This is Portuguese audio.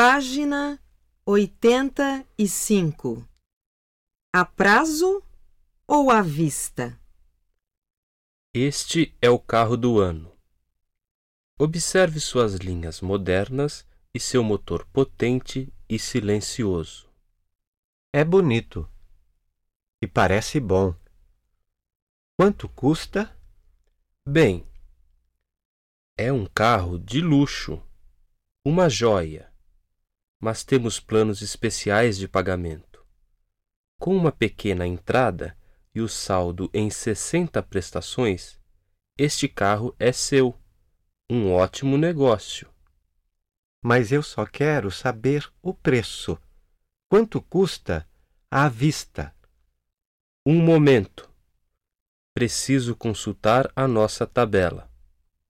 Página 85. A prazo ou à vista? Este é o carro do ano. Observe suas linhas modernas e seu motor potente e silencioso. É bonito. E parece bom. Quanto custa? Bem, é um carro de luxo, uma joia, mas temos planos especiais de pagamento. Com uma pequena entrada e o saldo em 60 prestações, este carro é seu. Um ótimo negócio. Mas eu só quero saber o preço. Quanto custa à vista? Um momento. Preciso consultar a nossa tabela.